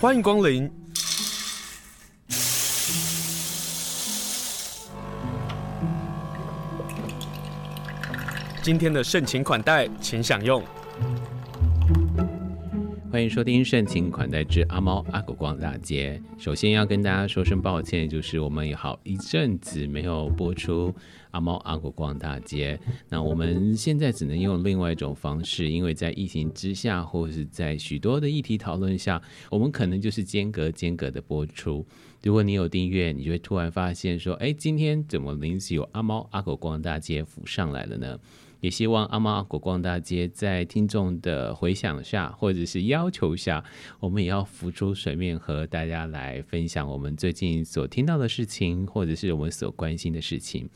欢迎光临。今天的盛情款待，请享用。欢迎收听盛情款待之阿猫阿狗逛大街。首先要跟大家说声抱歉，就是我们有好一阵子没有播出阿猫阿狗逛大街。那我们现在只能用另外一种方式，因为在疫情之下，或是在许多的议题讨论下，我们可能就是间隔间隔的播出。如果你有订阅，你就会突然发现说，哎，今天怎么临时有阿猫阿狗逛大街浮上来了呢？也希望阿猫阿狗逛大街，在听众的回响下，或者是要求下，我们也要浮出水面，和大家来分享我们最近所听到的事情，或者是我们所关心的事情。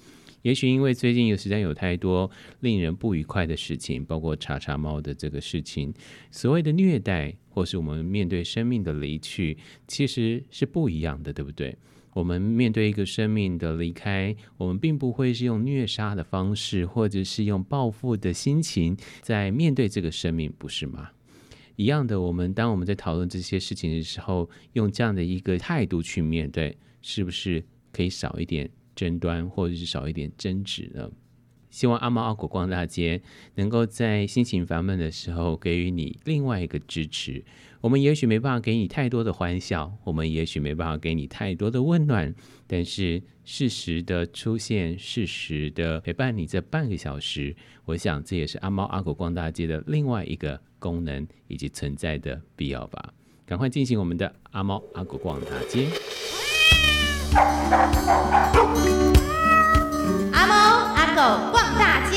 也许因为最近有时间有太多令人不愉快的事情，包括茶茶猫的这个事情，所谓的虐待，或是我们面对生命的离去，其实是不一样的，对不对？我们面对一个生命的离开，我们并不会是用虐杀的方式，或者是用报复的心情在面对这个生命，不是吗？一样的，我们当我们在讨论这些事情的时候，用这样的一个态度去面对，是不是可以少一点争端，或者是少一点争执呢？希望阿猫阿狗逛大街能够在心情烦闷的时候给予你另外一个支持。我们也许没办法给你太多的欢笑，我们也许没办法给你太多的温暖，但是适时的出现，适时的陪伴你这半个小时，我想这也是阿猫阿狗逛大街的另外一个功能以及存在的必要吧。赶快进行我们的阿猫阿狗逛大街。阿猫阿狗逛大街，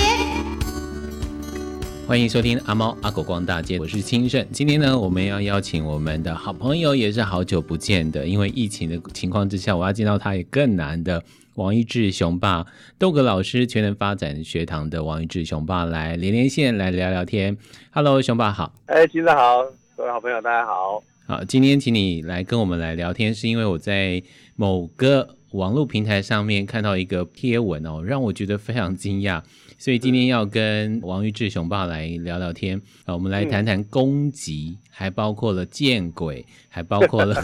欢迎收听阿猫阿狗逛大街，我是清盛。今天呢，我们要邀请我们的好朋友，也是好久不见的，因为疫情的情况之下，我要见到他也更难的。王一志雄霸，豆哥老师全能发展学堂的王一志雄霸来连连线来聊聊天。Hello，雄霸好。哎，清盛好，各位好朋友大家好。好，今天请你来跟我们来聊天，是因为我在某个。网络平台上面看到一个贴文哦，让我觉得非常惊讶，所以今天要跟王玉志雄爸来聊聊天。啊，我们来谈谈攻击，还包括了见鬼，还包括了，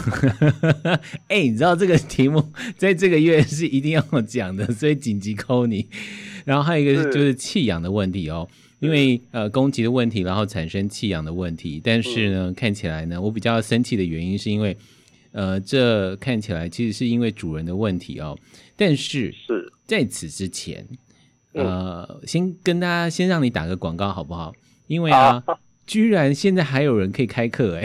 哎、欸，你知道这个题目 在这个月是一定要讲的，所以紧急 call 你。然后还有一个就是弃养的问题哦，因为呃攻击的问题，然后产生弃养的问题，但是呢，看起来呢，我比较生气的原因是因为。呃，这看起来其实是因为主人的问题哦，但是是在此之前，呃，嗯、先跟大家先让你打个广告好不好？因为啊，啊 居然现在还有人可以开课哎！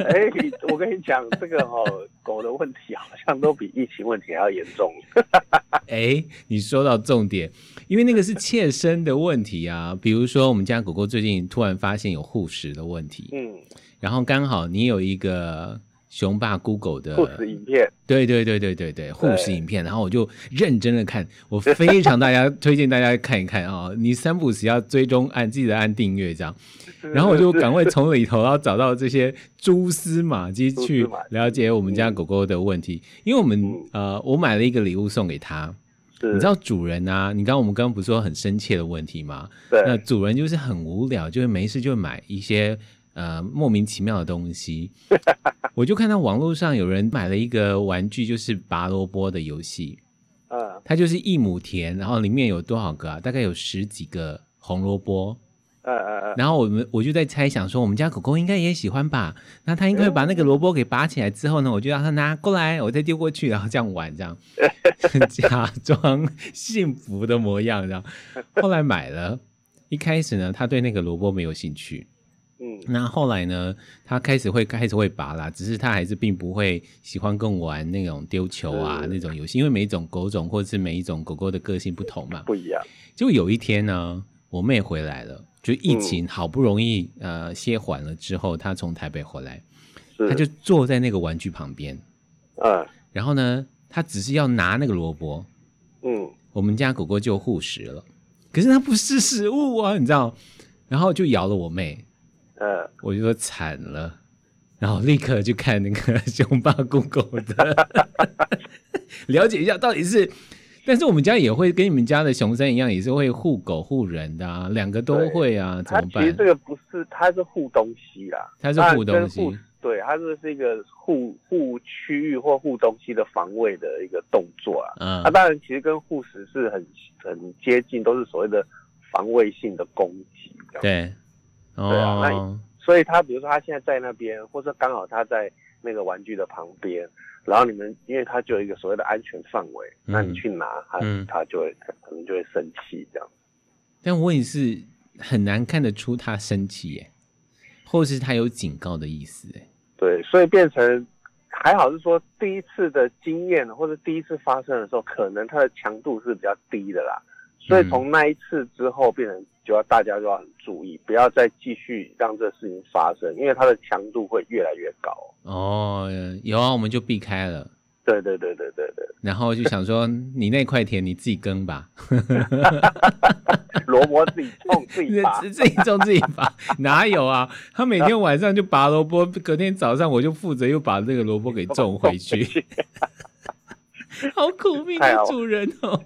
哎、欸，我跟你讲，这个哦，狗的问题好像都比疫情问题还要严重。哎、欸，你说到重点，因为那个是切身的问题啊，比如说我们家狗狗最近突然发现有护食的问题，嗯，然后刚好你有一个。雄霸 Google 的护食影片，对对对对对对护食影片，然后我就认真的看，我非常大家推荐大家看一看啊、哦！你三不时要追踪按记得按订阅这样，然后我就赶快从里头要找到这些蛛丝马迹去了解我们家狗狗的问题，因为我们呃我买了一个礼物送给他，你知道主人啊，你刚刚我们刚刚不是说很深切的问题吗？对，那主人就是很无聊，就是没事就买一些。呃，莫名其妙的东西，我就看到网络上有人买了一个玩具，就是拔萝卜的游戏。嗯，它就是一亩田，然后里面有多少个啊？大概有十几个红萝卜。嗯嗯嗯。然后我们我就在猜想说，我们家狗狗应该也喜欢吧？那它应该会把那个萝卜给拔起来之后呢，我就让它拿过来，我再丢过去，然后这样玩，这样 假装幸福的模样，这样。后来买了，一开始呢，他对那个萝卜没有兴趣。嗯，那后来呢？他开始会开始会拔啦，只是他还是并不会喜欢跟我玩那种丢球啊那种游戏，因为每一种狗种或者是每一种狗狗的个性不同嘛，不一样。就有一天呢，我妹回来了，就疫情好不容易、嗯、呃歇缓了之后，她从台北回来，她就坐在那个玩具旁边，嗯，然后呢，她只是要拿那个萝卜，嗯，我们家狗狗就护食了，可是它不是食物啊，你知道，然后就咬了我妹。嗯，我就说惨了，然后立刻去看那个 雄爸 Google 的，了解一下到底是。但是我们家也会跟你们家的熊山一样，也是会护狗护人的啊，两个都会啊，怎么办？其实这个不是，它是护东西啦，它是护东西，对，它是是一个护护区域或护东西的防卫的一个动作啊。嗯，它当然，其实跟护食是很很接近，都是所谓的防卫性的攻击。对，哦、对啊，那所以他比如说他现在在那边，或者刚好他在那个玩具的旁边，然后你们因为他就有一个所谓的安全范围，嗯、那你去拿他，嗯、他就会可能就会生气这样。但问题是很难看得出他生气耶。或是他有警告的意思，哎，对，所以变成还好是说第一次的经验或者第一次发生的时候，可能它的强度是比较低的啦，所以从那一次之后，变成就要大家就要很注意，不要再继续让这事情发生，因为它的强度会越来越高。哦，有啊，我们就避开了。对对对对对对，然后就想说，你那块田你自己耕吧，萝卜自己种自己拔，自己种自己拔，哪有啊？他每天晚上就拔萝卜，隔天早上我就负责又把这个萝卜给种回去，好苦命的主人哦。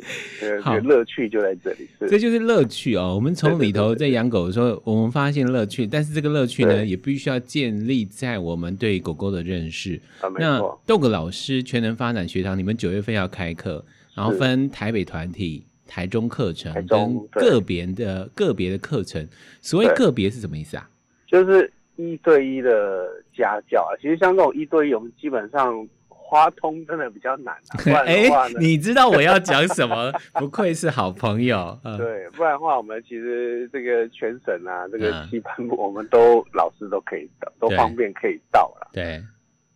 好，乐趣就在这里，是这就是乐趣哦。我们从里头在养狗的时候，我们发现乐趣，但是这个乐趣呢，也必须要建立在我们对狗狗的认识。那豆哥老师全能发展学堂，你们九月份要开课，然后分台北团体、台中课程跟个别的个别的课程。所谓个别是什么意思啊？就是一对一的家教啊。其实像这种一对一，我们基本上。花通真的比较难啊，不然的话呢？欸、你知道我要讲什么？不愧是好朋友。嗯、对，不然的话，我们其实这个全省啊，这个基班我们都、嗯、老师都可以到，都方便可以到了。对。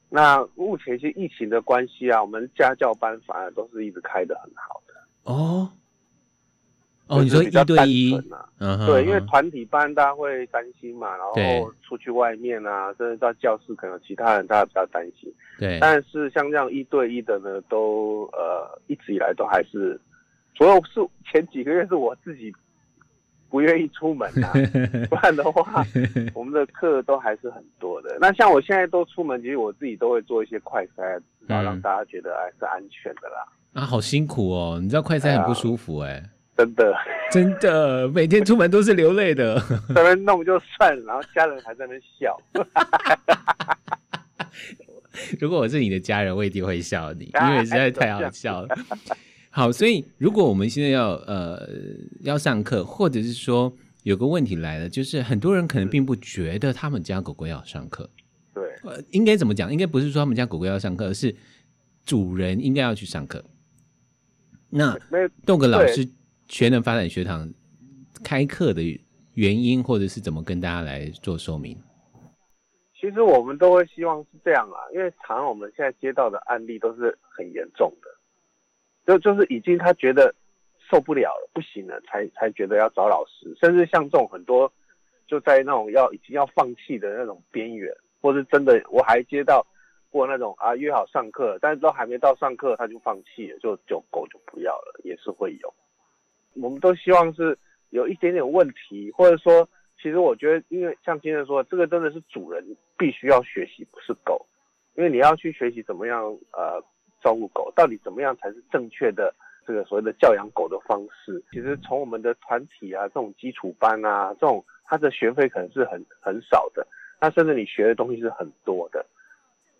那目前其实疫情的关系啊，我们家教班反而都是一直开的很好的。哦。哦，你说一对一，嗯，对，因为团体班大家会担心嘛，然后出去外面啊，甚至到教室可能其他人大家比较担心，对。但是像这样一对一的呢，都呃一直以来都还是，主要是前几个月是我自己不愿意出门啊，不然的话，我们的课都还是很多的。那像我现在都出门，其实我自己都会做一些快筛，然后让大家觉得还是安全的啦。啊，好辛苦哦，你知道快筛很不舒服哎。真的，真的，每天出门都是流泪的。在那弄就算了，然后家人还在那笑。如果我是你的家人，我一定会笑你，因为实在太好笑了。好，所以如果我们现在要呃要上课，或者是说有个问题来了，就是很多人可能并不觉得他们家狗狗要上课。对，呃，应该怎么讲？应该不是说他们家狗狗要上课，而是主人应该要去上课。那豆哥老师。全能发展学堂开课的原因，或者是怎么跟大家来做说明？其实我们都会希望是这样啊，因为常我们现在接到的案例都是很严重的，就就是已经他觉得受不了了，不行了，才才觉得要找老师，甚至像这种很多就在那种要已经要放弃的那种边缘，或是真的我还接到过那种啊约好上课，但是都还没到上课他就放弃了，就就狗就不要了，也是会有。我们都希望是有一点点问题，或者说，其实我觉得，因为像今天说，这个真的是主人必须要学习，不是狗，因为你要去学习怎么样呃照顾狗，到底怎么样才是正确的这个所谓的教养狗的方式。其实从我们的团体啊，这种基础班啊，这种它的学费可能是很很少的，那甚至你学的东西是很多的。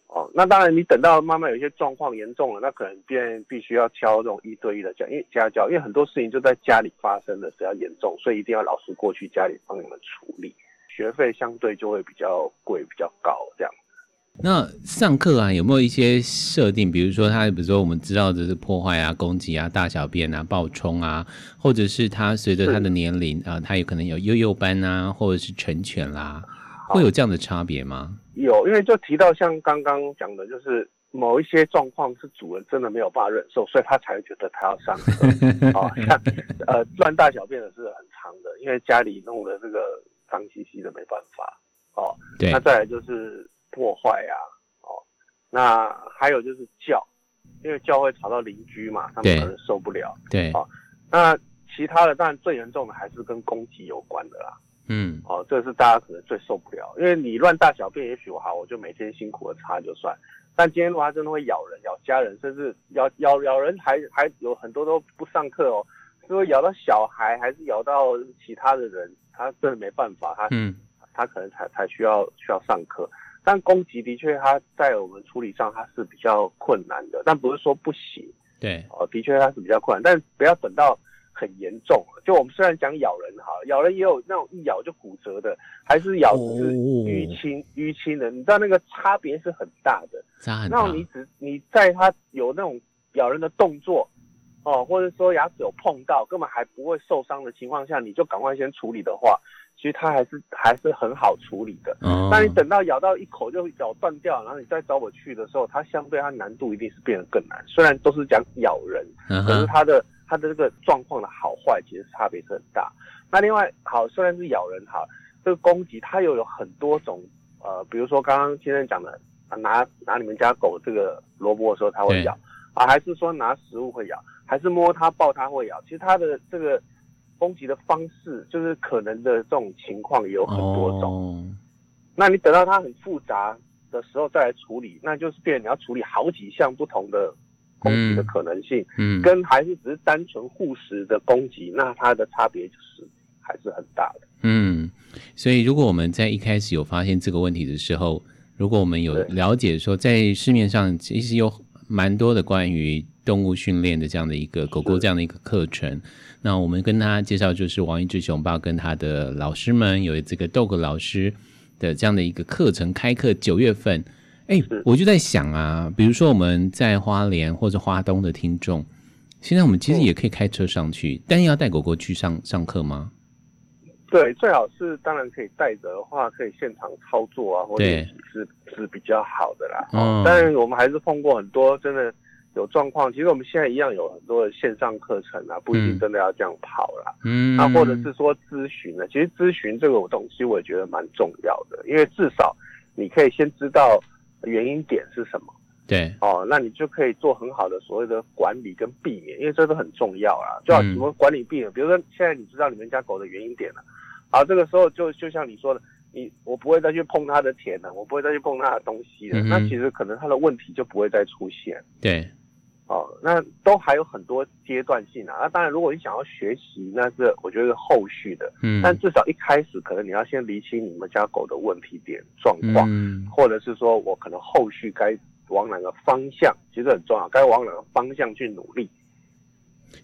哦，那当然，你等到慢慢有一些状况严重了，那可能便必须要挑这种一对一的讲，因为家教，因为很多事情就在家里发生的，比较严重，所以一定要老师过去家里帮你们处理，学费相对就会比较贵，比较高这样。那上课啊，有没有一些设定？比如说他，比如说我们知道的是破坏啊、攻击啊、大小便啊、暴冲啊，或者是他随着他的年龄啊，他有可能有幼幼班啊，或者是成犬啦，会有这样的差别吗？有，因为就提到像刚刚讲的，就是某一些状况是主人真的没有办法忍受，所以他才会觉得他要上课。哦，像呃乱大小便的是很长的，因为家里弄的这个脏兮兮的没办法。哦，对。那再来就是破坏啊，哦，那还有就是叫，因为叫会吵到邻居嘛，他们可能受不了。对。哦，那其他的当然最严重的还是跟攻击有关的啦。嗯，哦，这是大家可能最受不了，因为你乱大小便，也许我好，我就每天辛苦的擦就算。但今天如果它真的会咬人、咬家人，甚至咬咬咬人还，还还有很多都不上课哦，是会咬到小孩，还是咬到其他的人，他真的没办法，他嗯，他可能才才需要需要上课。但攻击的确，它在我们处理上它是比较困难的，但不是说不行。对，哦，的确它是比较困难，但不要等到很严重。就我们虽然讲咬人哈，咬人也有那种一咬就骨折的，还是咬只是淤青淤青的，你知道那个差别是很大的。差很大。那你只你在它有那种咬人的动作，哦，或者说牙齿有碰到，根本还不会受伤的情况下，你就赶快先处理的话。其实它还是还是很好处理的，嗯，那你等到咬到一口就咬断掉，然后你再找我去的时候，它相对它难度一定是变得更难。虽然都是讲咬人，嗯，可是它的它的这个状况的好坏其实差别是很大。那另外好，虽然是咬人好，这个攻击它又有很多种，呃，比如说刚刚先生讲的，拿拿你们家狗这个萝卜的时候它会咬，啊，还是说拿食物会咬，还是摸它抱它会咬？其实它的这个。攻击的方式就是可能的这种情况也有很多种，oh. 那你等到它很复杂的时候再来处理，那就是变成你要处理好几项不同的攻击的可能性，嗯，跟还是只是单纯护食的攻击，那它的差别就是还是很大的，嗯，所以如果我们在一开始有发现这个问题的时候，如果我们有了解说在市面上其实有蛮多的关于动物训练的这样的一个狗狗这样的一个课程。那我们跟他介绍，就是王一志熊爸跟他的老师们有这个 Dog 老师的这样的一个课程开课，九月份。哎，我就在想啊，比如说我们在花莲或者花东的听众，现在我们其实也可以开车上去，但要带狗狗去上上课吗？对，最好是当然可以带着的话，可以现场操作啊，或者是是比较好的啦。嗯，但是我们还是碰过很多真的。有状况，其实我们现在一样有很多的线上课程啊，不一定真的要这样跑啦。嗯，那或者是说咨询呢？其实咨询这个东西，我也觉得蛮重要的，因为至少你可以先知道原因点是什么。对，哦，那你就可以做很好的所谓的管理跟避免，因为这都很重要啊。就好怎么管理避免？比如说现在你知道你们家狗的原因点了，好，这个时候就就像你说的，你我不会再去碰它的田了，我不会再去碰它的东西了，那其实可能它的问题就不会再出现。对。哦，那都还有很多阶段性啊。那当然，如果你想要学习，那是我觉得是后续的。嗯，但至少一开始，可能你要先厘清你们家狗的问题点状况，嗯，或者是说我可能后续该往哪个方向，其实很重要，该往哪个方向去努力。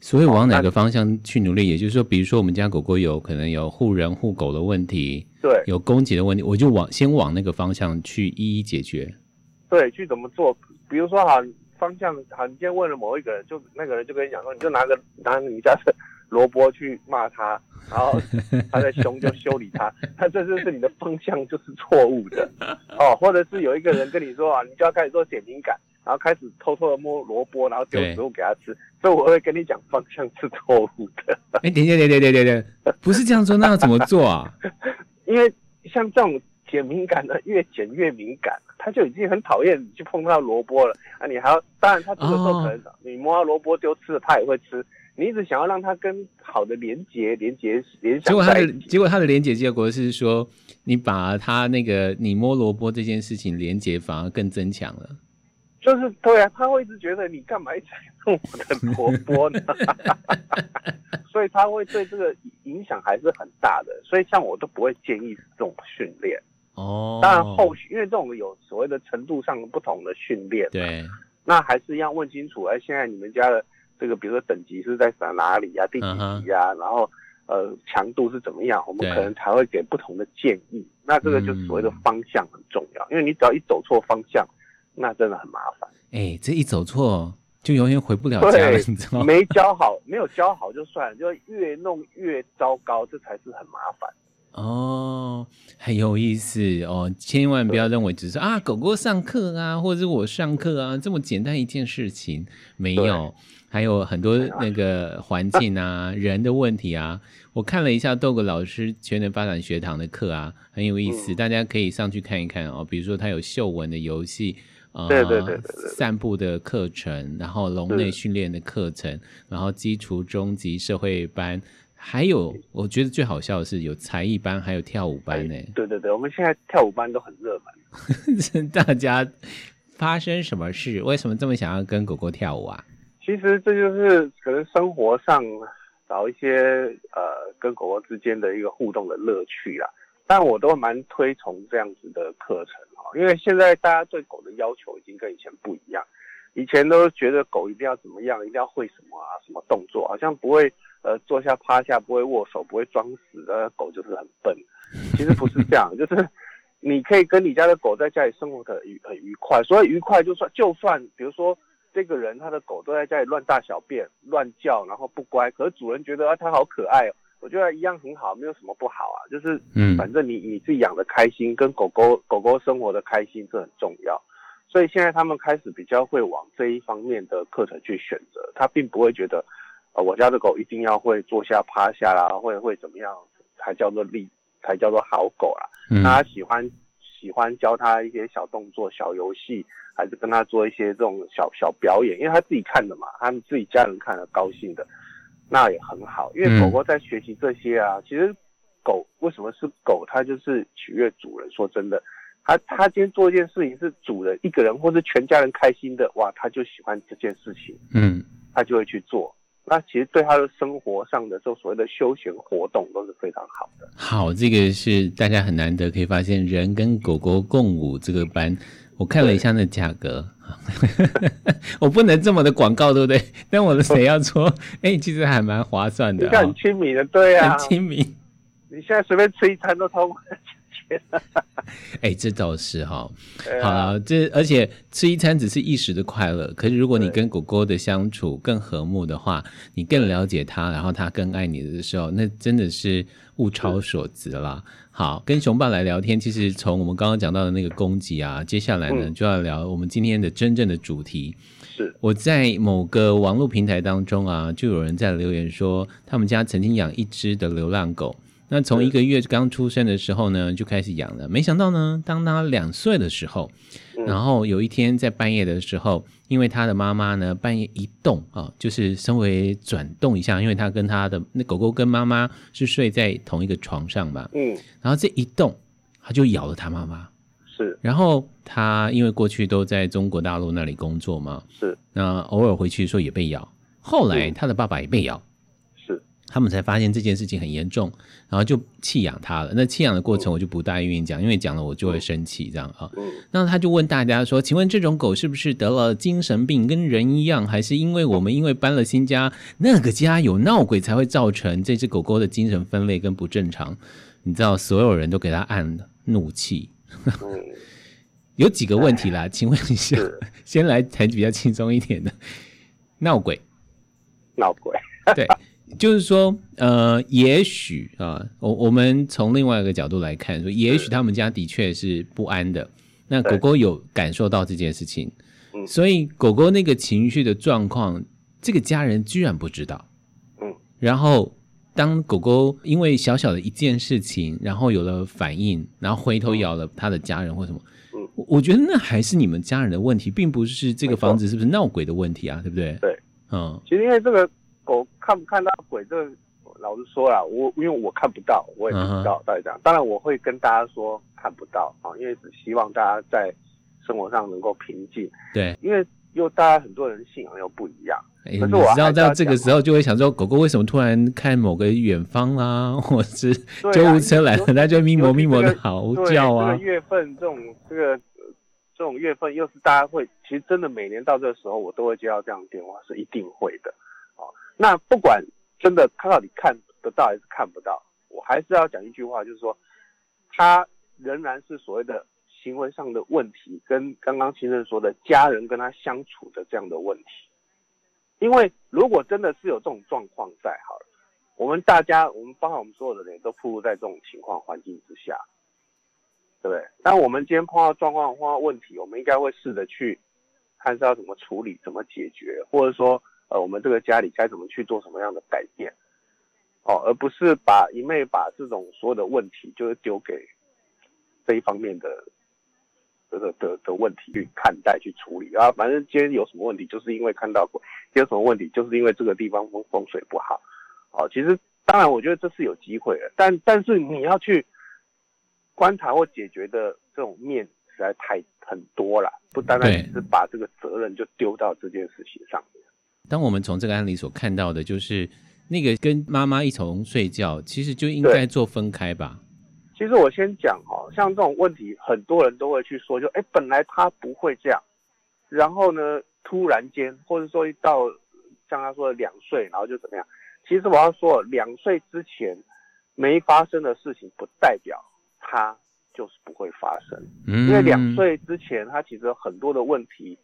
所以往哪个方向去努力，也就是说，比如说我们家狗狗有可能有护人护狗的问题，对，有攻击的问题，我就往先往那个方向去一一解决。对，去怎么做？比如说哈。方向好，你今天问了某一个人，就那个人就跟你讲说，你就拿个拿你家的萝卜去骂他，然后 他在凶就修理他，他这就是你的方向就是错误的 哦。或者是有一个人跟你说啊，你就要开始做减敏感，然后开始偷偷的摸萝卜，然后丢食物给他吃，所以我会跟你讲方向是错误的。哎，等一下，等等等等等，不是这样说，那要怎么做啊？因为像这种减敏感的，越减越敏感。他就已经很讨厌你去碰到萝卜了啊！你还要，当然他这个时候可能你摸到萝卜丢吃了，他也会吃。你一直想要让他跟好的连接、连接、联想。结果他的结果他的连接结果是说，你把他那个你摸萝卜这件事情连接反而更增强了。就是对啊，他会一直觉得你干嘛一直碰我的萝卜呢？所以他会对这个影响还是很大的。所以像我都不会建议这种训练。哦，当然后续因为这种有所谓的程度上不同的训练，对，那还是要问清楚。哎，现在你们家的这个，比如说等级是在哪里呀、啊？第几级呀、啊？然后呃，强度是怎么样？我们可能才会给不同的建议。那这个就是所谓的方向很重要，因为你只要一走错方向，那真的很麻烦。哎，这一走错就永远回不了家了，你知道吗？没教好，没有教好就算了，就越弄越糟糕，这才是很麻烦。哦，很有意思哦！千万不要认为只是啊，狗狗上课啊，或者是我上课啊，这么简单一件事情，没有，还有很多那个环境啊、人的问题啊。我看了一下 Dog 老师全能发展学堂的课啊，很有意思，大家可以上去看一看哦。比如说，他有嗅闻的游戏，呃，对对对，散步的课程，然后笼内训练的课程，然后基础、中级、社会班。还有，我觉得最好笑的是有才艺班，还有跳舞班呢。对对对，我们现在跳舞班都很热门。大家发生什么事？为什么这么想要跟狗狗跳舞啊？其实这就是可能生活上找一些呃跟狗狗之间的一个互动的乐趣啦。但我都蛮推崇这样子的课程哈，因为现在大家对狗的要求已经跟以前不一样，以前都觉得狗一定要怎么样，一定要会什么啊，什么动作，好像不会呃坐下趴下，不会握手，不会装死的狗就是很笨。其实不是这样，就是你可以跟你家的狗在家里生活的愉很愉快，所以愉快就算就算比如说这个人他的狗都在家里乱大小便、乱叫，然后不乖，可是主人觉得啊它好可爱哦。我觉得一样很好，没有什么不好啊。就是，嗯，反正你你自己养的开心，跟狗狗狗狗生活的开心，这很重要。所以现在他们开始比较会往这一方面的课程去选择，他并不会觉得，呃，我家的狗一定要会坐下趴下啦，会会怎么样才叫做利，才叫做好狗啦。嗯，那他喜欢喜欢教他一些小动作、小游戏，还是跟他做一些这种小小表演，因为他自己看的嘛，他们自己家人看了高兴的。那也很好，因为狗狗在学习这些啊。嗯、其实，狗为什么是狗？它就是取悦主人。说真的，他他今天做一件事情是主人一个人或是全家人开心的，哇，他就喜欢这件事情，嗯，他就会去做。那其实对他的生活上的这所谓的休闲活动都是非常好的。好，这个是大家很难得可以发现，人跟狗狗共舞这个班。我看了一下那价格，我不能这么的广告，对不对？但我的谁要说，哎、欸，其实还蛮划算的，很亲民的，对啊，很亲民。你现在随便吃一餐都超过。哎、欸，这倒是哈。好了，这而且吃一餐只是一时的快乐，可是如果你跟狗狗的相处更和睦的话，你更了解它，然后它更爱你的时候，那真的是物超所值啦。好，跟熊爸来聊天。其实从我们刚刚讲到的那个攻击啊，接下来呢、嗯、就要聊我们今天的真正的主题。是我在某个网络平台当中啊，就有人在留言说，他们家曾经养一只的流浪狗。那从一个月刚出生的时候呢，就开始养了。没想到呢，当他两岁的时候，然后有一天在半夜的时候，因为他的妈妈呢半夜一动啊，就是稍微转动一下，因为他跟他的那狗狗跟妈妈是睡在同一个床上嘛，嗯，然后这一动，他就咬了他妈妈。是，然后他因为过去都在中国大陆那里工作嘛，是，那偶尔回去的时候也被咬，后来他的爸爸也被咬。他们才发现这件事情很严重，然后就弃养他了。那弃养的过程我就不大愿意讲，因为讲了我就会生气，这样啊。那他就问大家说：“请问这种狗是不是得了精神病，跟人一样，还是因为我们因为搬了新家，那个家有闹鬼才会造成这只狗狗的精神分裂跟不正常？”你知道，所有人都给他按怒气。有几个问题啦，请问一下，先来谈比较轻松一点的，闹鬼，闹鬼，对。就是说，呃，也许啊，我我们从另外一个角度来看，说也许他们家的确是不安的。那狗狗有感受到这件事情，所以狗狗那个情绪的状况，这个家人居然不知道。嗯，然后当狗狗因为小小的一件事情，然后有了反应，然后回头咬了他的家人或什么，嗯，我觉得那还是你们家人的问题，并不是这个房子是不是闹鬼的问题啊，对不对？对，嗯，其实因为这个。狗看不看到鬼，这个老实说啦，我因为我看不到，我也不知道到底这样。当然我会跟大家说看不到啊，因为只希望大家在生活上能够平静。对，因为又大家很多人信仰又不一样。欸、可是我知道在这个时候就会想说，狗狗为什么突然看某个远方 啊，或是救护车来了，它、啊、就咪哞咪哞的嚎叫啊。这个月份这种这个这种月份又是大家会，其实真的每年到这个时候，我都会接到这样的电话，是一定会的。那不管真的他到底看得到还是看不到，我还是要讲一句话，就是说，他仍然是所谓的行为上的问题，跟刚刚先生说的家人跟他相处的这样的问题。因为如果真的是有这种状况在，好了，我们大家，我们包括我们所有的人都暴露在这种情况环境之下，对不对？那我们今天碰到状况、碰到问题，我们应该会试着去看是要怎么处理、怎么解决，或者说。呃，我们这个家里该怎么去做什么样的改变，哦，而不是把一昧把这种所有的问题就是丢给这一方面的这个的的，的问题去看待去处理啊，反正今天有什么问题，就是因为看到过；今天有什么问题，就是因为这个地方风风水不好。哦，其实当然，我觉得这是有机会的，但但是你要去观察或解决的这种面实在太很多了，不单单只是把这个责任就丢到这件事情上面。当我们从这个案例所看到的，就是那个跟妈妈一同睡觉，其实就应该做分开吧。其其实我先讲哈，像这种问题，很多人都会去说，就哎，本来他不会这样，然后呢，突然间，或者说一到像他说的两岁，然后就怎么样？其实我要说，两岁之前没发生的事情，不代表他就是不会发生，嗯，因为两岁之前，他其实很多的问题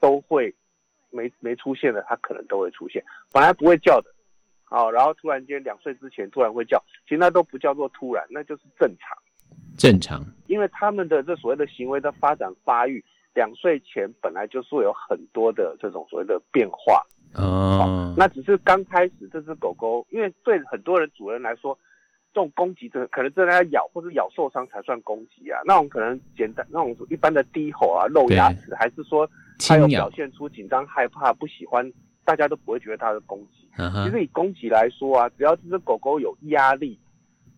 都会没没出现的，它可能都会出现，本来不会叫的。哦，然后突然间两岁之前突然会叫，其实那都不叫做突然，那就是正常。正常，因为他们的这所谓的行为的发展发育，两岁前本来就是会有很多的这种所谓的变化。哦，那只是刚开始这只狗狗，因为对很多人主人来说，这种攻击的可能真的要咬或者咬受伤才算攻击啊。那种可能简单那种一般的低吼啊、露牙齿，还是说它有表现出紧张、害怕、不喜欢。大家都不会觉得它是攻击。其实以攻击来说啊，只要这只狗狗有压力，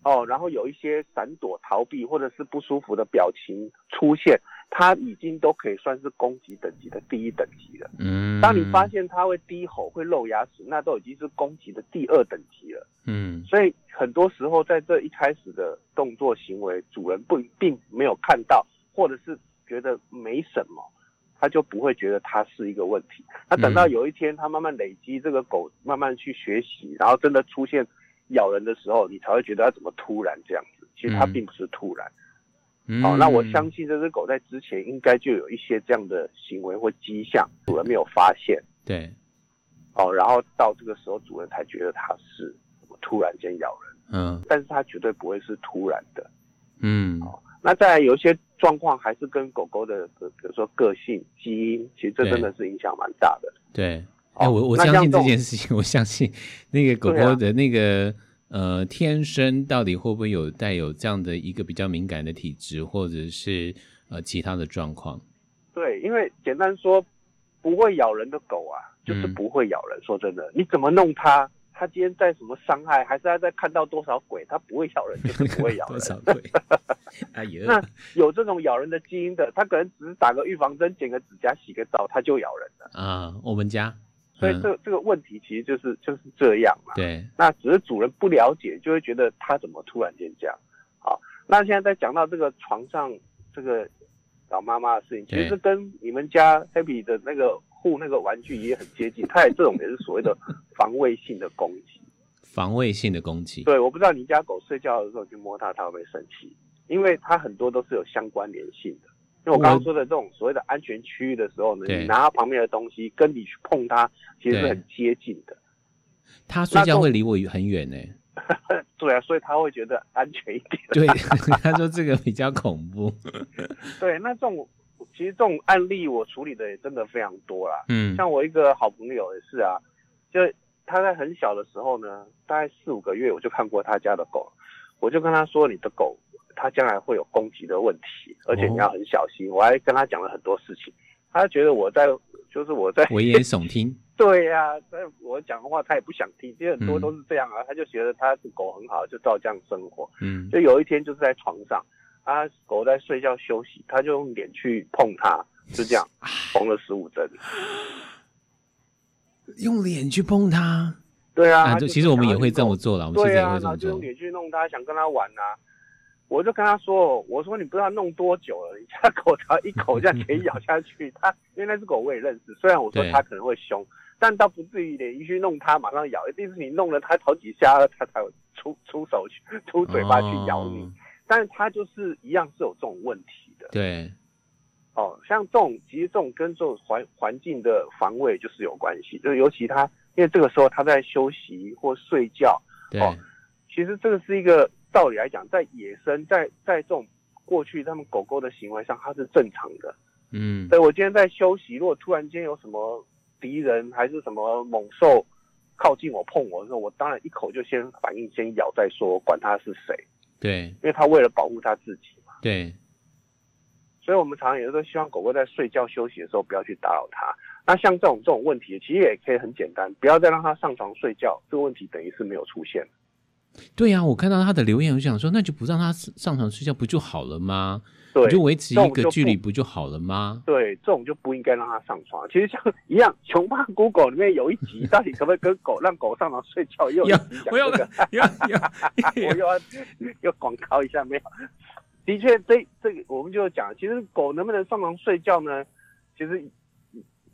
哦，然后有一些闪躲、逃避或者是不舒服的表情出现，它已经都可以算是攻击等级的第一等级了。嗯，当你发现它会低吼、会露牙齿，那都已经是攻击的第二等级了。嗯，所以很多时候在这一开始的动作行为，主人不并没有看到，或者是觉得没什么。他就不会觉得它是一个问题。那等到有一天，他慢慢累积，这个狗慢慢去学习，然后真的出现咬人的时候，你才会觉得它怎么突然这样子。其实它并不是突然。嗯。好，那我相信这只狗在之前应该就有一些这样的行为或迹象，主人没有发现。对。哦，然后到这个时候，主人才觉得它是突然间咬人。嗯。但是它绝对不会是突然的。嗯。好。那再来有一些状况还是跟狗狗的，比如说个性、基因，其实这真的是影响蛮大的。对，哎、我我相信这件事情，我相信那个狗狗的那个、啊、呃天生到底会不会有带有这样的一个比较敏感的体质，或者是呃其他的状况。对，因为简单说，不会咬人的狗啊，就是不会咬人。嗯、说真的，你怎么弄它？他今天在什么伤害，还是他在看到多少鬼，他不会咬人，就是不会咬人。多少鬼？哎呀，那有这种咬人的基因的，他可能只是打个预防针、剪个指甲、洗个澡，他就咬人了。啊，我们家，所以这这个问题其实就是就是这样嘛。对，那只是主人不了解，就会觉得他怎么突然间这样。好，那现在在讲到这个床上这个老妈妈的事情，其实跟你们家 Happy 的那个。护那个玩具也很接近，它也这种也是所谓的防卫性的攻击。防卫性的攻击。对，我不知道你家狗睡觉的时候去摸它，它会不会生气？因为它很多都是有相关联性的。因为我刚刚说的这种所谓的安全区域的时候呢，你拿它旁边的东西，跟你去碰它，其实是很接近的。它睡觉会离我很远呢。对啊，所以它会觉得安全一点。对，他说这个比较恐怖。对，那这种。其实这种案例我处理的也真的非常多啦。嗯，像我一个好朋友也是啊，就他在很小的时候呢，大概四五个月，我就看过他家的狗，我就跟他说：“你的狗，它将来会有攻击的问题，而且你要很小心。”我还跟他讲了很多事情，他觉得我在就是我在危言耸听。对呀、啊，但我讲的话他也不想听，其实很多都是这样啊，他就觉得他的狗很好，就照这样生活。嗯，就有一天就是在床上。他狗在睡觉休息，他就用脸去碰它，就这样缝了十五针。用脸去碰它？对啊，啊其实我们也会这么做了，我们其实也会这么做。就用脸去弄它，想跟它玩啊。我就跟他说：“我说你不知道弄多久了，你家狗只要一口这样可以咬下去。它因为那只狗我也认识，虽然我说它可能会凶，但倒不至于脸一去弄它马上咬，一定是你弄了它好几下，它才会出出手去出嘴巴去咬你。哦”但是它就是一样是有这种问题的，对，哦，像这种其实这种跟这种环环境的防卫就是有关系，就是尤其它因为这个时候它在休息或睡觉，对，哦，其实这个是一个道理来讲，在野生在在这种过去他们狗狗的行为上，它是正常的，嗯，所以我今天在休息，如果突然间有什么敌人还是什么猛兽靠近我碰我的时候，我当然一口就先反应先咬再说，管他是谁。对，因为他为了保护他自己嘛。对，所以我们常常也是希望狗狗在睡觉休息的时候不要去打扰它。那像这种这种问题，其实也可以很简单，不要再让它上床睡觉，这个问题等于是没有出现。对呀、啊，我看到他的留言，我想说，那就不让他上床睡觉不就好了吗？对，你就维持一个距离不就好了吗？对，这种就不应该让他上床。其实像一样，《穷爸 Google》里面有一集，到底可不可以跟狗让狗上床睡觉？又有一集讲这个，我 又要 又广告一下没有？的确，这这个我们就讲，其实狗能不能上床睡觉呢？其实。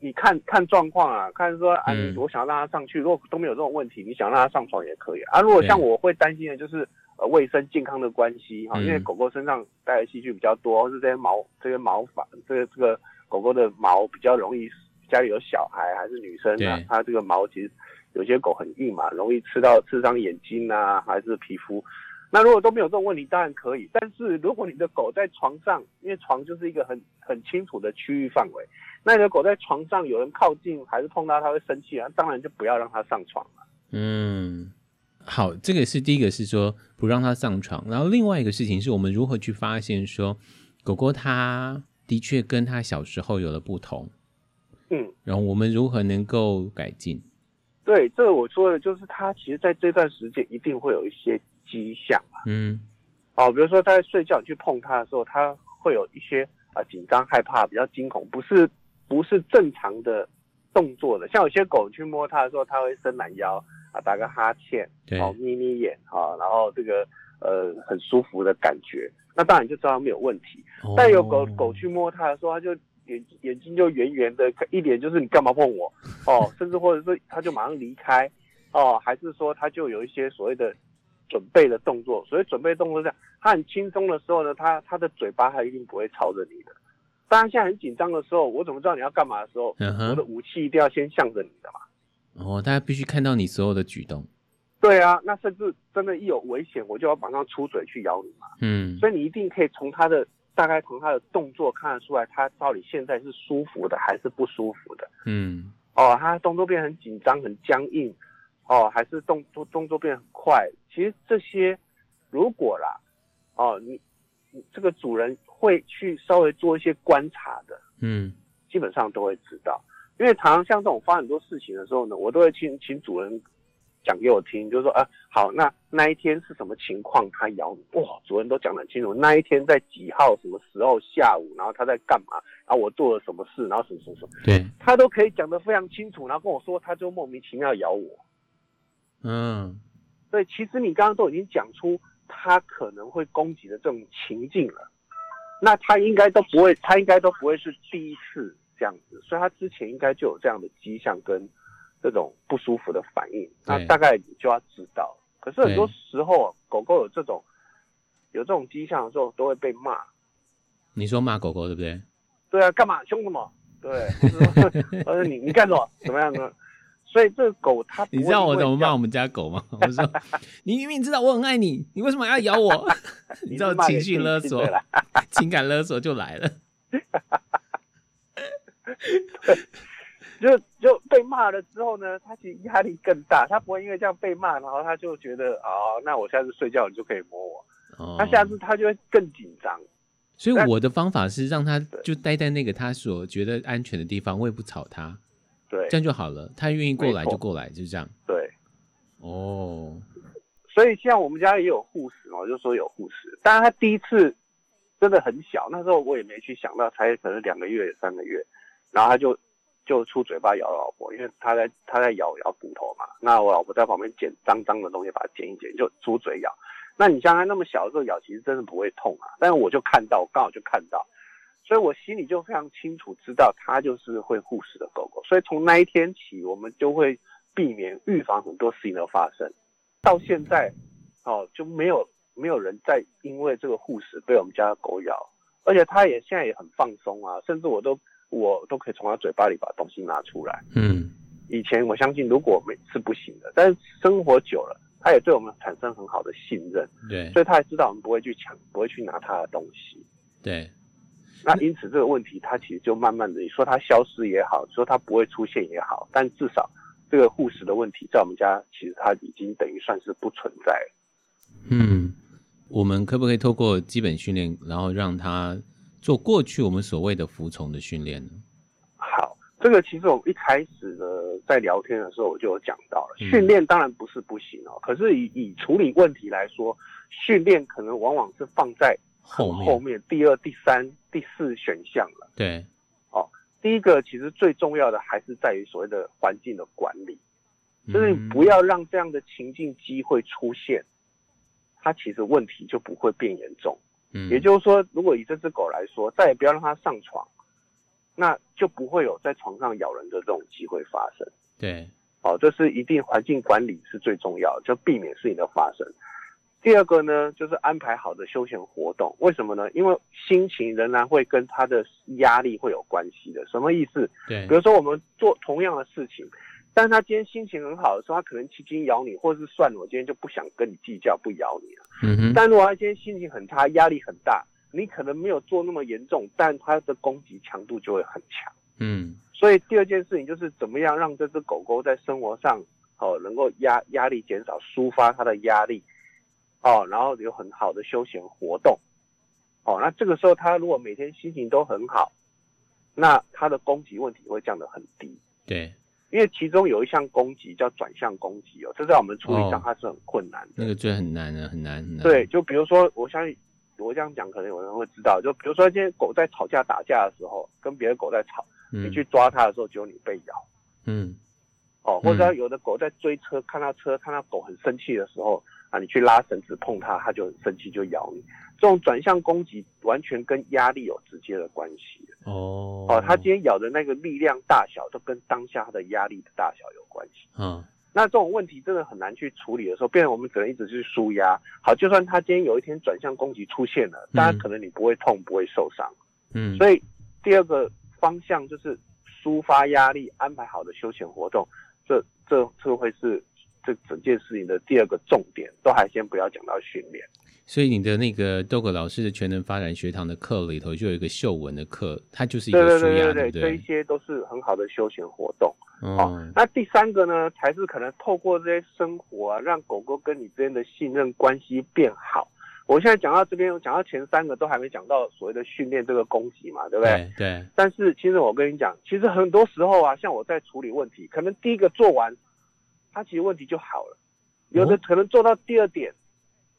你看看状况啊，看说啊，你我想要让他上去，如果都没有这种问题，你想让他上床也可以啊。如果像我会担心的就是呃卫生健康的关系哈，因为狗狗身上带的细菌比较多，或是这些毛这些毛发，这个这个狗狗的毛比较容易，家里有小孩还是女生啊，它这个毛其实有些狗很硬嘛，容易吃到刺伤眼睛啊，还是皮肤。那如果都没有这种问题，当然可以。但是如果你的狗在床上，因为床就是一个很很清楚的区域范围，那你的狗在床上有人靠近还是碰到它会生气啊，当然就不要让它上床了。嗯，好，这个是第一个是说不让它上床，然后另外一个事情是我们如何去发现说狗狗它的确跟它小时候有了不同，嗯，然后我们如何能够改进？对，这个我说的就是它其实在这段时间一定会有一些。迹象啊，嗯，哦，比如说他在睡觉，你去碰他的时候，他会有一些啊紧张、害怕、比较惊恐，不是不是正常的动作的。像有些狗去摸它的时候，它会伸懒腰啊，打个哈欠，哦，眯眯眼啊，然后这个呃很舒服的感觉，那当然就知道没有问题。哦、但有狗狗去摸它的时候，它就眼眼睛就圆圆的，一脸就是你干嘛碰我哦，甚至或者是它就马上离开哦，还是说它就有一些所谓的。准备的动作，所以准备动作这样，他很轻松的时候呢，他他的嘴巴他一定不会朝着你的。当然，现在很紧张的时候，我怎么知道你要干嘛的时候，uh-huh. 我的武器一定要先向着你的嘛。哦，大家必须看到你所有的举动。对啊，那甚至真的，一有危险，我就要马上出嘴去咬你嘛。嗯，所以你一定可以从他的大概从他的动作看得出来，他到底现在是舒服的还是不舒服的。嗯，哦，他动作变得很紧张、很僵硬。哦，还是动作动作变很快。其实这些，如果啦，哦，你你这个主人会去稍微做一些观察的，嗯，基本上都会知道。因为常常像这种发生很多事情的时候呢，我都会请请主人讲给我听，就是说啊，好，那那一天是什么情况，他咬你，哇，主人都讲得很清楚。那一天在几号什么时候下午，然后他在干嘛，然后我做了什么事，然后什么什么什么，对，他都可以讲得非常清楚，然后跟我说，他就莫名其妙咬我。嗯，对，其实你刚刚都已经讲出他可能会攻击的这种情境了，那他应该都不会，他应该都不会是第一次这样子，所以他之前应该就有这样的迹象跟这种不舒服的反应，那大概你就要知道。可是很多时候，狗狗有这种有这种迹象的时候，都会被骂。你说骂狗狗对不对？对啊，干嘛凶什么？对，或者你你干什么？怎么样呢？所以这个狗它，你知道我怎么骂我们家狗吗？我说，你明明知道我很爱你，你为什么要咬我？你知道情绪勒索，情感勒索就来了。就就被骂了之后呢，他其实压力更大。他不会因为这样被骂，然后他就觉得啊、哦，那我下次睡觉你就可以摸我。哦、他下次他就会更紧张。所以我的方法是让他就待在那个他所觉得安全的地方，我也不吵他。对，这样就好了。他愿意过来就过来，就这样。对，哦，所以像我们家也有护士嘛，我就说有护士。当然他第一次真的很小，那时候我也没去想到，才可能两个月、三个月，然后他就就出嘴巴咬老婆，因为他在他在咬咬骨头嘛。那我老婆在旁边捡脏脏的东西，把它捡一捡，就出嘴咬。那你像他那么小的时候咬，其实真的不会痛啊。但是我就看到，刚好就看到。所以我心里就非常清楚，知道它就是会护食的狗狗。所以从那一天起，我们就会避免预防很多事情的发生。到现在，哦，就没有没有人再因为这个护食被我们家的狗咬，而且它也现在也很放松啊，甚至我都我都可以从它嘴巴里把东西拿出来。嗯，以前我相信如果没是不行的，但是生活久了，它也对我们产生很好的信任。对，所以它也知道我们不会去抢，不会去拿它的东西。对。那因此这个问题，它其实就慢慢的，你说它消失也好，说它不会出现也好，但至少这个护食的问题在我们家，其实它已经等于算是不存在了。嗯，我们可不可以透过基本训练，然后让它做过去我们所谓的服从的训练呢？好，这个其实我们一开始的，在聊天的时候我就有讲到了，嗯训练当然不是不行哦，可是以以处理问题来说，训练可能往往是放在很后面后面第二、第三、第四选项了。对，哦第一个其实最重要的还是在于所谓的环境的管理，嗯就是你不要让这样的情境机会出现，它其实问题就不会变严重。嗯，也就是说，如果以这只狗来说，再也不要让它上床，那就不会有在床上咬人的这种机会发生。对，哦，这是一定环境管理是最重要的，就避免事情的发生。第二个呢，就是安排好的休闲活动。为什么呢？因为心情仍然会跟他的压力会有关系的。什么意思？对比，如说我们做同样的事情，但是他今天心情很好的时候，他可能轻轻咬你，或者是算了，我今天就不想跟你计较，不咬你了。嗯哼，但如果他今天心情很差，压力很大，你可能没有做那么严重，但他的攻击强度就会很强。嗯所以第二件事情就是怎么样让这只狗狗在生活上哦能够压压力减少，抒发它的压力，哦，然后有很好的休闲活动，哦，那这个时候它如果每天心情都很好，那它的攻击问题会降得很低。对，因为其中有一项攻击叫转向攻击哦，这在我们处理上哦它是很困难的。那个最很难了，很难很难。对，，就比如说，我相信我这样讲，可能有人会知道。就比如说，今天狗在吵架打架的时候，跟别的狗在吵，嗯你去抓它的时候，只有你被咬。嗯哦，或者有的狗在追车，看到车，看到狗很生气的时候啊，你去拉绳子碰它，它就很生气，就咬你。这种转向攻击完全跟压力有直接的关系。哦哦，它今天咬的那个力量大小，都跟当下它的压力的大小有关系。嗯那这种问题真的很难去处理的时候，变成我们只能一直去纾压。好，就算它今天有一天转向攻击出现了，当然可能你不会痛，不会受伤。嗯，所以第二个方向就是抒发压力，安排好的休闲活动，这这这会是这整件事情的第二个重点。都还先不要讲到训练，所以你的那个豆哥老师的全能发展学堂的课里头就有一个嗅闻的课，它就是一对个舒压，对对对对不这一些都是很好的休闲活动。哦哦，那第三个呢，才是可能透过这些生活啊，让狗狗跟你之间的信任关系变好。我现在讲到这边，讲到前三个都还没讲到所谓的训练这个攻击嘛，对不对？对对，但是其实我跟你讲，其实很多时候啊，像我在处理问题，可能第一个做完，它其实问题就好了；有的可能做到第二点，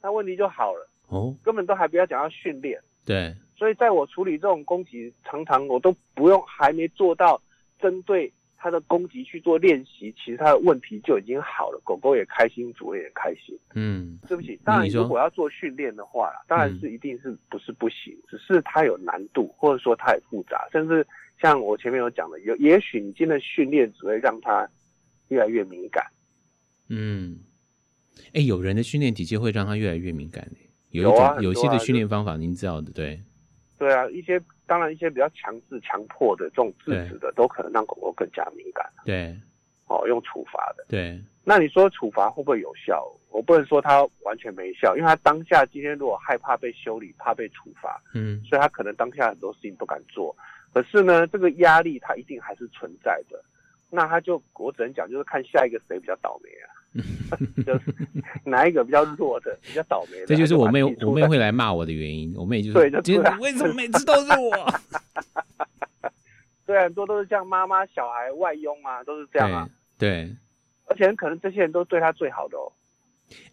那问题就好了，哦根本都还不要讲要训练。对，所以在我处理这种攻击，常常我都不用还没做到针对它的攻击去做练习，其实它的问题就已经好了，狗狗也开心，主人也开心。嗯对不起，当然如果要做训练的话啦，当然是一定是不是不行，只是它有难度，或者说它也复杂，甚至像我前面有讲的，有也许你今天的训练只会让它越来越敏感。嗯，哎，有人的训练体系会让他越来越敏感欸有一种有些的训练方法，您知道的，对，对啊，一些当然一些比较强制、强迫的这种制止的，都可能让狗狗更加敏感。对哦，用处罚的。对，那你说处罚会不会有效？我不能说它完全没效，因为它当下今天如果害怕被修理，怕被处罚，嗯所以他可能当下很多事情不敢做。可是呢，这个压力它一定还是存在的。那他就我只能讲，就是看下一个谁比较倒霉啊，就是哪一个比较弱的，比较倒霉的。这就是我妹我妹会来骂我的原因。我妹就是对就为什么每次都是我？对，很多都是像妈妈、小孩、外佣啊，都是这样啊。对对，而且很可能这些人都对他最好的哦。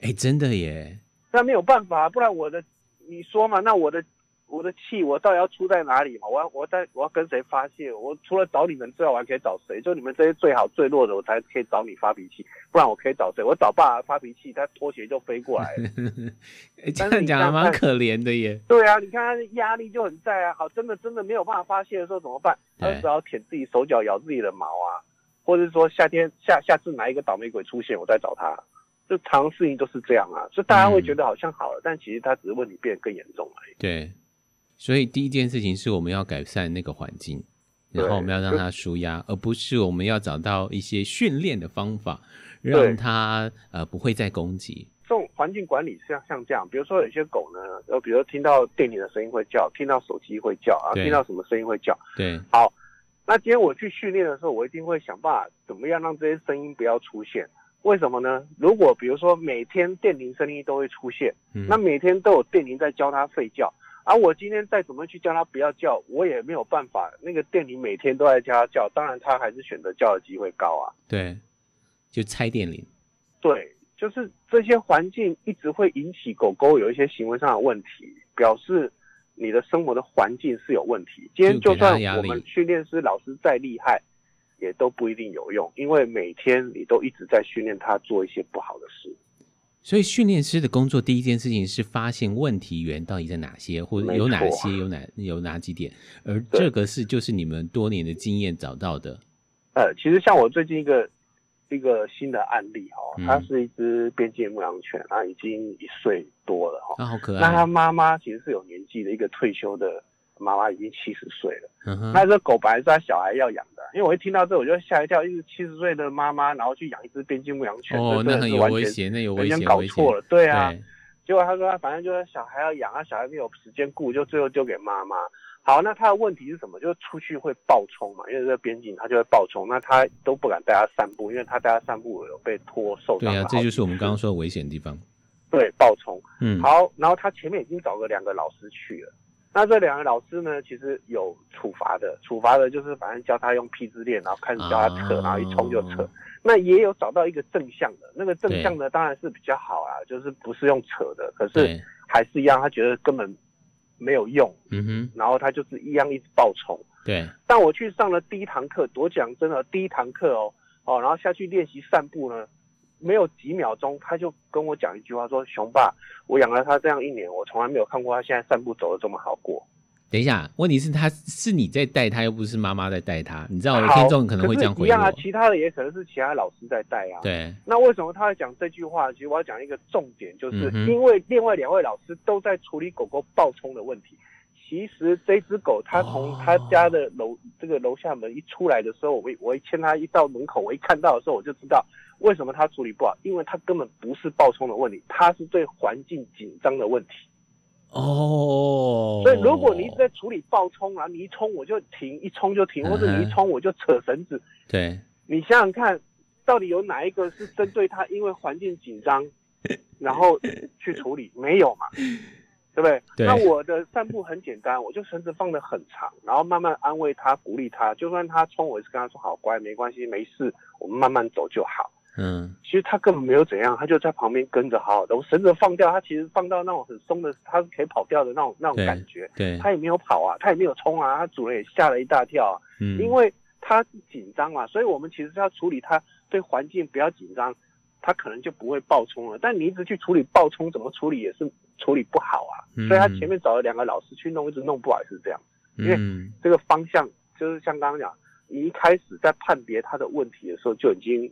哎，真的耶，那没有办法，不然我的你说嘛，那我的我的气我到底要出在哪里嘛？我要我在我要跟谁发泄？我除了找你们之外，我还可以找谁？就你们这些最好最弱的，我才可以找你发脾气，不然我可以找谁？我找爸爸发脾气，他拖鞋就飞过来了。哎这样讲还蛮可怜的耶。对啊，你看他的压力就很在啊。好，真的真的没有办法发泄的时候怎么办？他对只好舔自己手脚，咬自己的毛啊，或者是说夏天下下次哪一个倒霉鬼出现，我再找他。就常常事情都是这样啊，所以大家会觉得好像好了，但其实他只是问题变得更严重而已。对，所以第一件事情是我们要改善那个环境，然后我们要让它舒压，而不是我们要找到一些训练的方法，让它呃不会再攻击。这种环境管理像像这样，比如说有些狗呢，呃，比如说听到电铃的声音会叫，听到手机会叫啊，对听到什么声音会叫。对，好，那今天我去训练的时候，我一定会想办法怎么样让这些声音不要出现。为什么呢？如果比如说每天电铃声音都会出现，嗯那每天都有电铃在教它吠叫，啊，我今天再怎么去叫他不要叫，我也没有办法。那个店里每天都在叫他叫，当然他还是选择叫的机会高啊。对，就拆店铃。对，就是这些环境一直会引起狗狗有一些行为上的问题，表示你的生活的环境是有问题。今天就算我们训练师老师再厉害，也都不一定有用，因为每天你都一直在训练他做一些不好的事。所以训练师的工作第一件事情是发现问题源到底在哪些，或者有哪些，有哪有哪几点，而这个是就是你们多年的经验找到的。呃，其实像我最近一个一个新的案例哈，它是一只边境牧羊犬啊，已经一岁多了哈，啊，好可爱。那它妈妈其实是有年纪的一个退休的。妈妈已经七十岁了，那这狗本来是它小孩要养的，因为我一听到这，我就吓一跳，一个七十岁的妈妈，然后去养一只边境牧羊犬，哦，那很有危险，那有危险，搞错了，对啊。结果他说他反正就是小孩要养，啊小孩没有时间顾，就最后丢给妈妈。好，那他的问题是什么？就是出去会暴冲嘛，因为这个边境他就会暴冲，那他都不敢带他散步，因为他带他散步有被拖受伤。对啊，这就是我们刚刚说的危险地方。对，暴冲。嗯，好，然后他前面已经找了两个老师去了。那这两个老师呢，其实有处罚的，处罚的就是反正教他用 P 字链，然后开始教他扯，然后一冲就扯。那也有找到一个正向的，那个正向的当然是比较好啊，就是不是用扯的，可是还是一样，他觉得根本没有用。嗯哼。然后他就是一样一直暴冲。对。但我去上了第一堂课，多讲真的，第一堂课哦哦，然后下去练习散步呢。没有几秒钟，他就跟我讲一句话，说：“熊爸，我养了他这样一年，我从来没有看过他现在散步走的这么好过。”等一下，问题是他是你在带他，又不是妈妈在带他。你知道，我的听众可能会这样回答。一样啊，其他的也可能是其他老师在带啊。对。那为什么他会讲这句话？其实我要讲一个重点，就是因为另外两位老师都在处理狗狗暴冲的问题。其实这只狗，它从他家的楼、哦、这个楼下门一出来的时候，我我一牵它一到门口，我一看到的时候，我就知道为什么它处理不好，因为它根本不是爆冲的问题，它是对环境紧张的问题。哦，所以如果你一直在处理爆冲然后，你一冲我就停，一冲就停，或者你一冲我就扯绳子，对，你想想看，到底有哪一个是针对它因为环境紧张，然后去处理？没有嘛？对不对？对。那我的散步很简单，我就绳子放的很长，然后慢慢安慰他，鼓励他。就算他冲，我也是跟他说：“好乖，没关系，没事，我们慢慢走就好。”嗯。其实他根本没有怎样，他就在旁边跟着，好好的。我绳子放掉，他其实放到那种很松的，他是可以跑掉的那种那种感觉。对。他也没有跑啊，他也没有冲啊，他主人也吓了一大跳啊。嗯。因为他紧张嘛，所以我们其实要处理他对环境不要紧张。他可能就不会暴冲了，但你一直去处理暴冲，怎么处理也是处理不好啊。嗯、所以他前面找了两个老师去弄，一直弄不好也是这样。因为这个方向就是像刚刚讲，你一开始在判别他的问题的时候就已经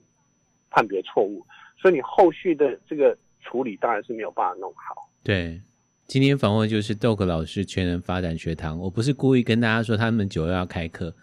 判别错误，所以你后续的这个处理当然是没有办法弄好。对。今天访问就是 Dog 老师全能发展学堂，我不是故意跟大家说他们九月要开课，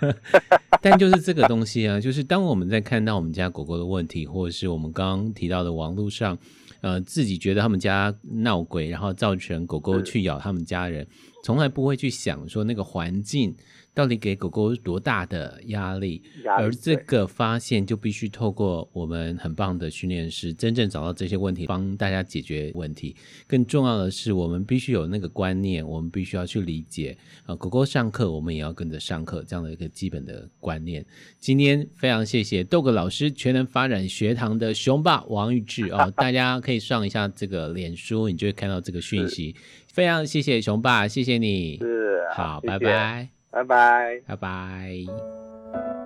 但就是这个东西啊，就是当我们在看到我们家狗狗的问题，或者是我们刚刚提到的网络上，呃，自己觉得他们家闹鬼，然后造成狗狗去咬他们家人，从来不会去想说那个环境。到底给狗狗多大的压力？而这个发现就必须透过我们很棒的训练师，真正找到这些问题，帮大家解决问题。更重要的是，我们必须有那个观念，我们必须要去理解啊，狗狗上课，我们也要跟着上课，这样的一个基本的观念。今天非常谢谢 Dog 老师全能发展学堂的雄霸王玉志啊，大家可以上一下这个脸书，你就会看到这个讯息。非常谢谢熊爸，谢谢你。是，好，谢谢拜拜。拜拜，拜拜。